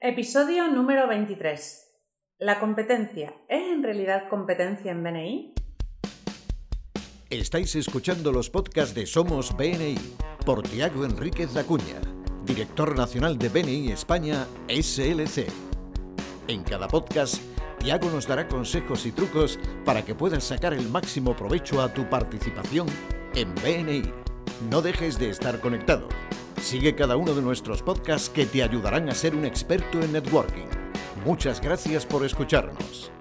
Episodio número 23. ¿La competencia es en realidad competencia en BNI? Estáis escuchando los podcasts de Somos BNI por Tiago Enríquez Acuña, director nacional de BNI España SLC. En cada podcast, Tiago nos dará consejos y trucos para que puedas sacar el máximo provecho a tu participación en BNI. No dejes de estar conectado. Sigue cada uno de nuestros podcasts que te ayudarán a ser un experto en networking. Muchas gracias por escucharnos.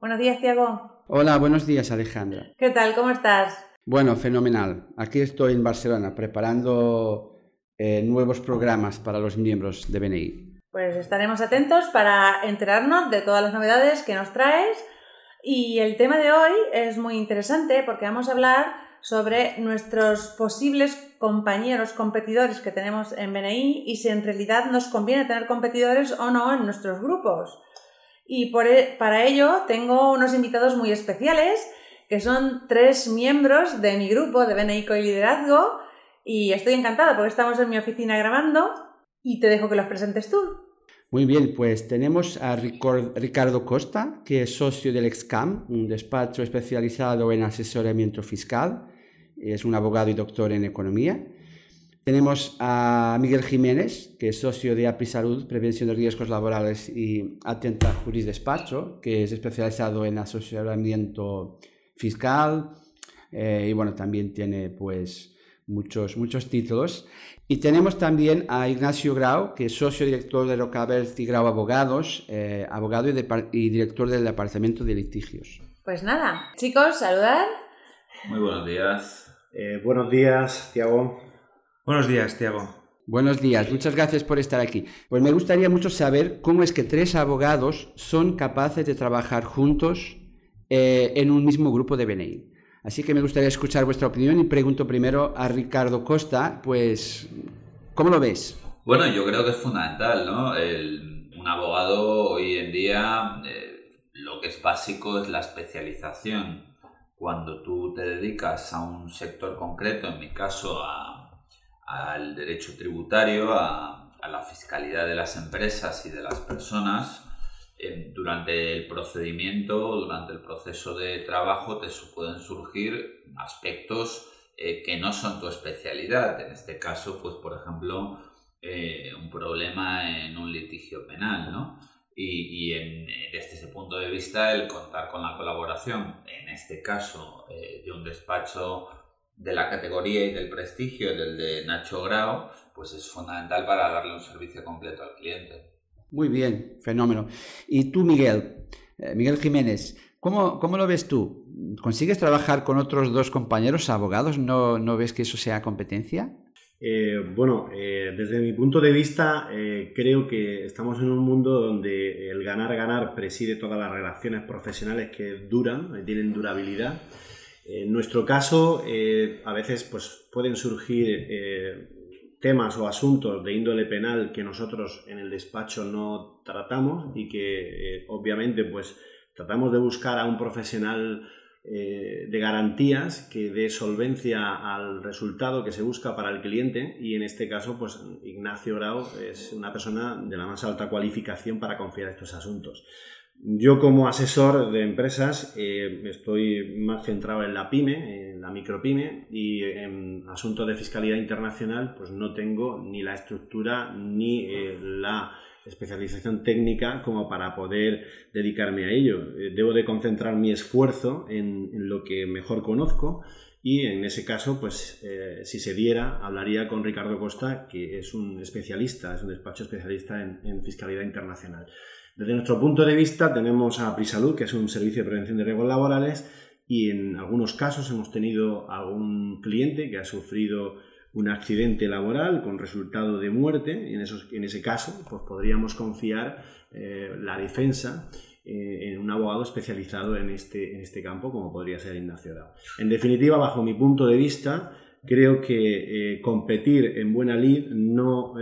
Buenos días, Tiago. Hola, buenos días, Alejandra. ¿Qué tal? ¿Cómo estás? Bueno, fenomenal. Aquí estoy en Barcelona preparando eh, nuevos programas para los miembros de BNI. Pues estaremos atentos para enterarnos de todas las novedades que nos traes. Y el tema de hoy es muy interesante porque vamos a hablar sobre nuestros posibles compañeros competidores que tenemos en BNI y si en realidad nos conviene tener competidores o no en nuestros grupos. Y por, e, para ello tengo unos invitados muy especiales que son tres miembros de mi grupo de BNI y Liderazgo y estoy encantada porque estamos en mi oficina grabando y te dejo que los presentes tú. Muy bien, pues tenemos a Ricardo Costa, que es socio del EXCAM, un despacho especializado en asesoramiento fiscal. Es un abogado y doctor en economía. Tenemos a Miguel Jiménez, que es socio de API Salud, Prevención de Riesgos Laborales y Atenta Juris Despacho, que es especializado en asesoramiento fiscal eh, y bueno, también tiene pues muchos, muchos títulos. Y tenemos también a Ignacio Grau, que es socio director de Rocabert y Grau Abogados, eh, abogado y, director del Departamento de Litigios. Pues nada, chicos, saludar. Muy buenos días. Eh, buenos días, Tiago. Buenos días, Tiago. Buenos días, muchas gracias por estar aquí. Pues me gustaría mucho saber cómo es que tres abogados son capaces de trabajar juntos eh, en un mismo grupo de BNI. Así que me gustaría escuchar vuestra opinión y pregunto primero a Ricardo Costa, pues, ¿cómo lo ves? Bueno, yo creo que es fundamental, ¿no? un abogado hoy en día eh, lo que es básico es la especialización. Cuando tú te dedicas a un sector concreto, en mi caso al derecho tributario, a, la fiscalidad de las empresas y de las personas, durante el procedimiento, durante el proceso de trabajo, te pueden surgir aspectos eh, que no son tu especialidad. En este caso, pues por ejemplo, eh, un problema en un litigio penal, ¿no? Y, desde ese punto de vista, el contar con la colaboración, en este caso, eh, de un despacho de la categoría y del prestigio del de Nacho Grau, pues es fundamental para darle un servicio completo al cliente. Muy bien, fenómeno. Y tú, Miguel, eh, Miguel Jiménez, ¿cómo, ¿cómo, lo ves tú? ¿Consigues trabajar con otros dos compañeros abogados? ¿No, no ves que eso sea competencia? Eh, bueno, eh, desde mi punto de vista, creo que estamos en un mundo donde el ganar-ganar preside todas las relaciones profesionales que duran, tienen durabilidad. En nuestro caso, a veces pues, pueden surgir temas o asuntos de índole penal que nosotros en el despacho no tratamos y que eh, obviamente pues tratamos de buscar a un profesional eh, de garantías que dé solvencia al resultado que se busca para el cliente y en este caso pues Ignacio Grau es una persona de la más alta cualificación para confiar estos asuntos. Yo como asesor de empresas eh, estoy más centrado en la pyme, en la micropyme y en asuntos de fiscalidad internacional pues no tengo ni la estructura ni eh, la especialización técnica como para poder dedicarme a ello. Eh, debo de concentrar mi esfuerzo en, lo que mejor conozco y en ese caso, pues si se diera, hablaría con Ricardo Costa, que es un especialista, es un despacho especialista en fiscalidad internacional. Desde nuestro punto de vista tenemos a Prisalud, que es un servicio de prevención de riesgos laborales y en algunos casos hemos tenido algún cliente que ha sufrido un accidente laboral con resultado de muerte y en, esos, en ese caso pues podríamos confiar eh, la defensa eh, en un abogado especializado en este, en este campo como podría ser Ignacio Dao. En definitiva, bajo mi punto de vista, creo que eh, competir en buena lid no,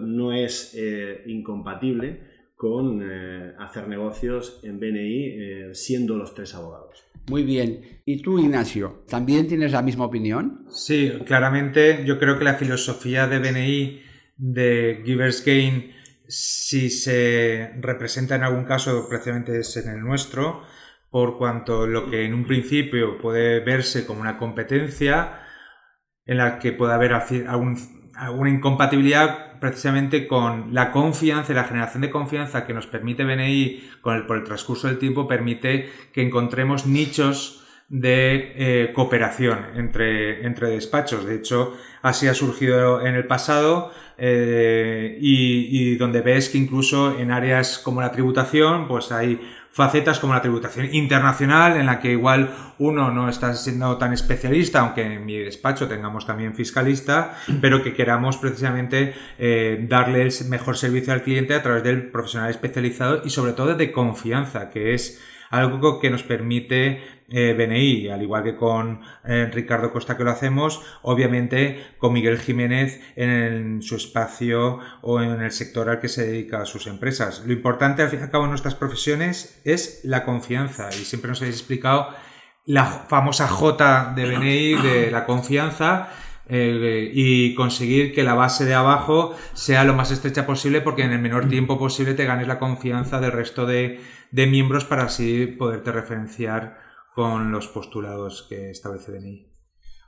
no es incompatible con eh, hacer negocios en BNI eh, siendo los tres abogados. Muy bien. ¿Y tú, Ignacio, también tienes la misma opinión? Sí, claramente yo creo que la filosofía de BNI de Givers Gain si se representa en algún caso, precisamente es en el nuestro, por cuanto lo que en un principio puede verse como una competencia, en la que puede haber alguna incompatibilidad precisamente con la confianza y la generación de confianza que nos permite BNI con el, por el transcurso del tiempo, permite que encontremos nichos de eh, cooperación entre, entre despachos. De hecho, así ha surgido en el pasado eh, y, y, donde ves que incluso en áreas como la tributación, pues hay facetas como la tributación internacional, en la que igual uno no está siendo tan especialista, aunque en mi despacho tengamos también fiscalista, pero que queramos precisamente eh, darle el mejor servicio al cliente a través del profesional especializado y sobre todo de confianza, que es algo que nos permite eh, BNI, al igual que con eh, Ricardo Costa que lo hacemos, obviamente con Miguel Jiménez en, su espacio o en el sector al que se dedica a sus empresas. Lo importante al fin y al cabo en nuestras profesiones es la confianza y siempre nos habéis explicado la famosa J de BNI de la confianza eh, y conseguir que la base de abajo sea lo más estrecha posible porque en el menor tiempo posible te ganes la confianza del resto de, de miembros para así poderte referenciar con los postulados que establece BNI.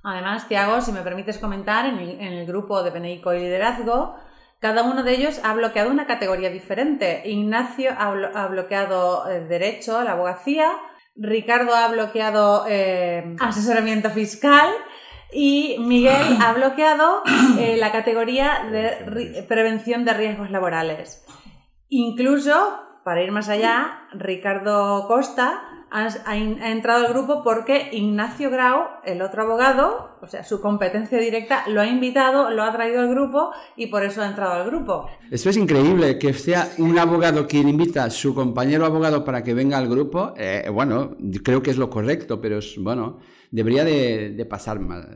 Además, Tiago, si me permites comentar, en el, grupo de BNI y Liderazgo, cada uno de ellos ha bloqueado una categoría diferente. Ignacio ha, bloqueado eh, Derecho, la abogacía, Ricardo ha bloqueado eh, asesoramiento fiscal y Miguel ha bloqueado eh, la categoría de prevención de riesgos. laborales. Incluso, para ir más allá, Ricardo Costa ha, entrado al grupo porque Ignacio Grau, el otro abogado, o sea, su competencia directa, lo ha invitado, lo ha traído al grupo y por eso ha entrado al grupo. Esto es increíble, que sea un abogado quien invita a su compañero abogado para que venga al grupo. Eh, bueno, creo que es lo correcto, pero es, bueno, debería de, pasar más,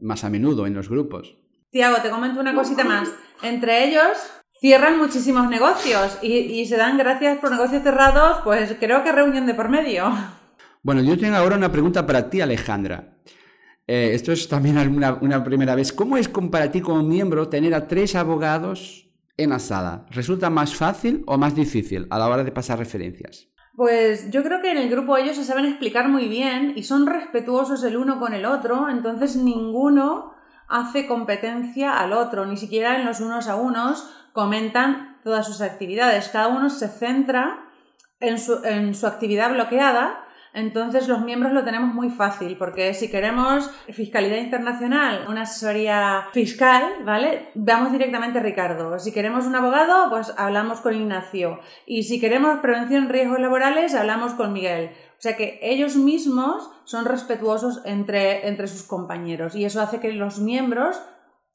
más a menudo en los grupos. Tiago, te comento una cosita más. Entre ellos, cierran muchísimos negocios y, se dan gracias por negocios cerrados, pues creo que reunión de por medio. Bueno, yo tengo ahora una pregunta para ti, Alejandra. Eh, esto es también una, primera vez. ¿Cómo es para ti como miembro tener a tres abogados en la sala? ¿Resulta más fácil o más difícil a la hora de pasar referencias? Pues yo creo que en el grupo ellos se saben explicar muy bien y son respetuosos el uno con el otro, entonces ninguno hace competencia al otro, ni siquiera en los unos a unos comentan todas sus actividades. Cada uno se centra en su, en su actividad bloqueada entonces los miembros lo tenemos muy fácil porque si queremos fiscalidad internacional, una asesoría fiscal, ¿vale? Vamos directamente a Ricardo. Si queremos un abogado, pues hablamos con Ignacio. Y si queremos prevención de riesgos laborales, hablamos con Miguel. O sea que ellos mismos son respetuosos entre, entre sus compañeros y eso hace que los miembros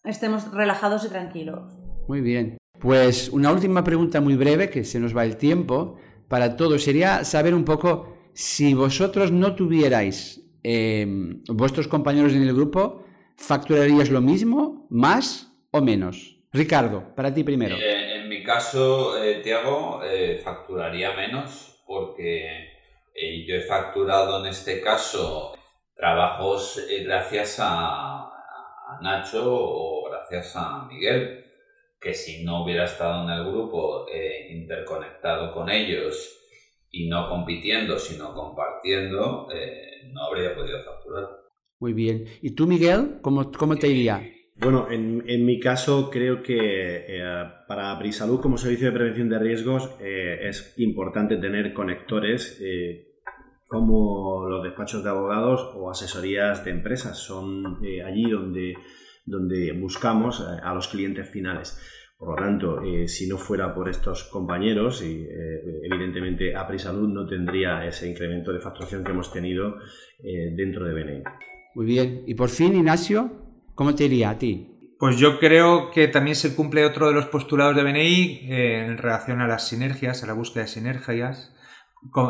estemos relajados y tranquilos. Muy bien. Pues una última pregunta muy breve, que se nos va el tiempo, para todos, sería saber un poco si vosotros no tuvierais em, vuestros compañeros en el grupo, ¿facturarías lo mismo, más o menos? Ricardo, para ti primero. Eh, en mi caso, eh, Tiago, eh, facturaría menos porque yo he facturado en este caso trabajos gracias a Nacho o gracias a Miguel que si no hubiera estado en el grupo eh, interconectado con ellos y no compitiendo, sino compartiendo, eh, no habría podido facturar. Muy bien. ¿Y tú, Miguel, cómo, cómo te iría? Bueno, en, en, mi caso creo que eh, para Prisalud como servicio de prevención de riesgos es importante tener conectores como los despachos de abogados o asesorías de empresas. Son allí donde donde buscamos eh, a los clientes finales. Por lo tanto, eh, si no fuera por estos compañeros, y, eh, evidentemente APRISalud no tendría ese incremento de facturación que hemos tenido dentro de BNI. Muy bien. Y por fin, Ignacio, ¿cómo te iría a ti? Pues yo creo que también se cumple otro de los postulados de BNI en relación a las sinergias, a la búsqueda de sinergias.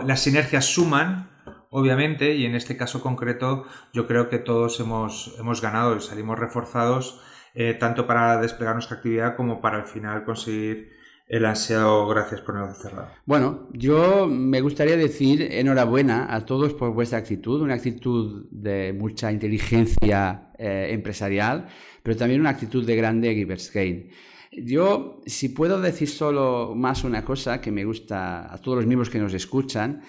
Las sinergias suman, obviamente, y en este caso concreto yo creo que todos hemos, hemos ganado y salimos reforzados eh, tanto para desplegar nuestra actividad como para al final conseguir el ansiado gracias por negocio cerrado. Bueno, yo me gustaría decir enhorabuena a todos por vuestra actitud, una actitud de mucha inteligencia eh, empresarial, pero también una actitud de grande Giversgain. Yo, si puedo decir solo más una cosa que me gusta a todos los miembros que nos escuchan,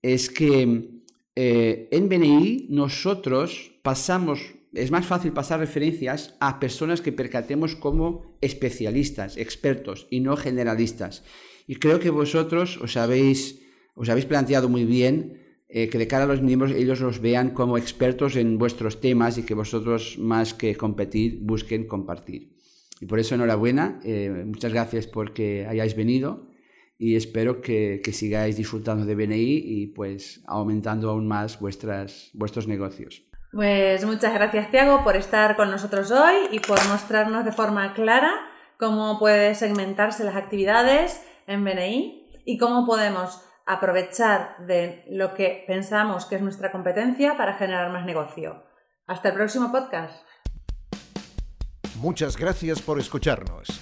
es que eh, en BNI nosotros pasamos, es más fácil pasar referencias a personas que percatemos como especialistas, expertos y no generalistas. Y creo que vosotros os habéis, os habéis planteado muy bien eh, que de cara a los miembros ellos los vean como expertos en vuestros temas y que vosotros más que competir busquen compartir. Y por eso enhorabuena, eh, muchas gracias porque hayáis venido y espero que, sigáis disfrutando de BNI y pues aumentando aún más vuestras, vuestros negocios. Pues muchas gracias Tiago por estar con nosotros hoy y por mostrarnos de forma clara cómo puede segmentarse las actividades en BNI y cómo podemos aprovechar de lo que pensamos que es nuestra competencia para generar más negocio. Hasta el próximo podcast. Muchas gracias por escucharnos.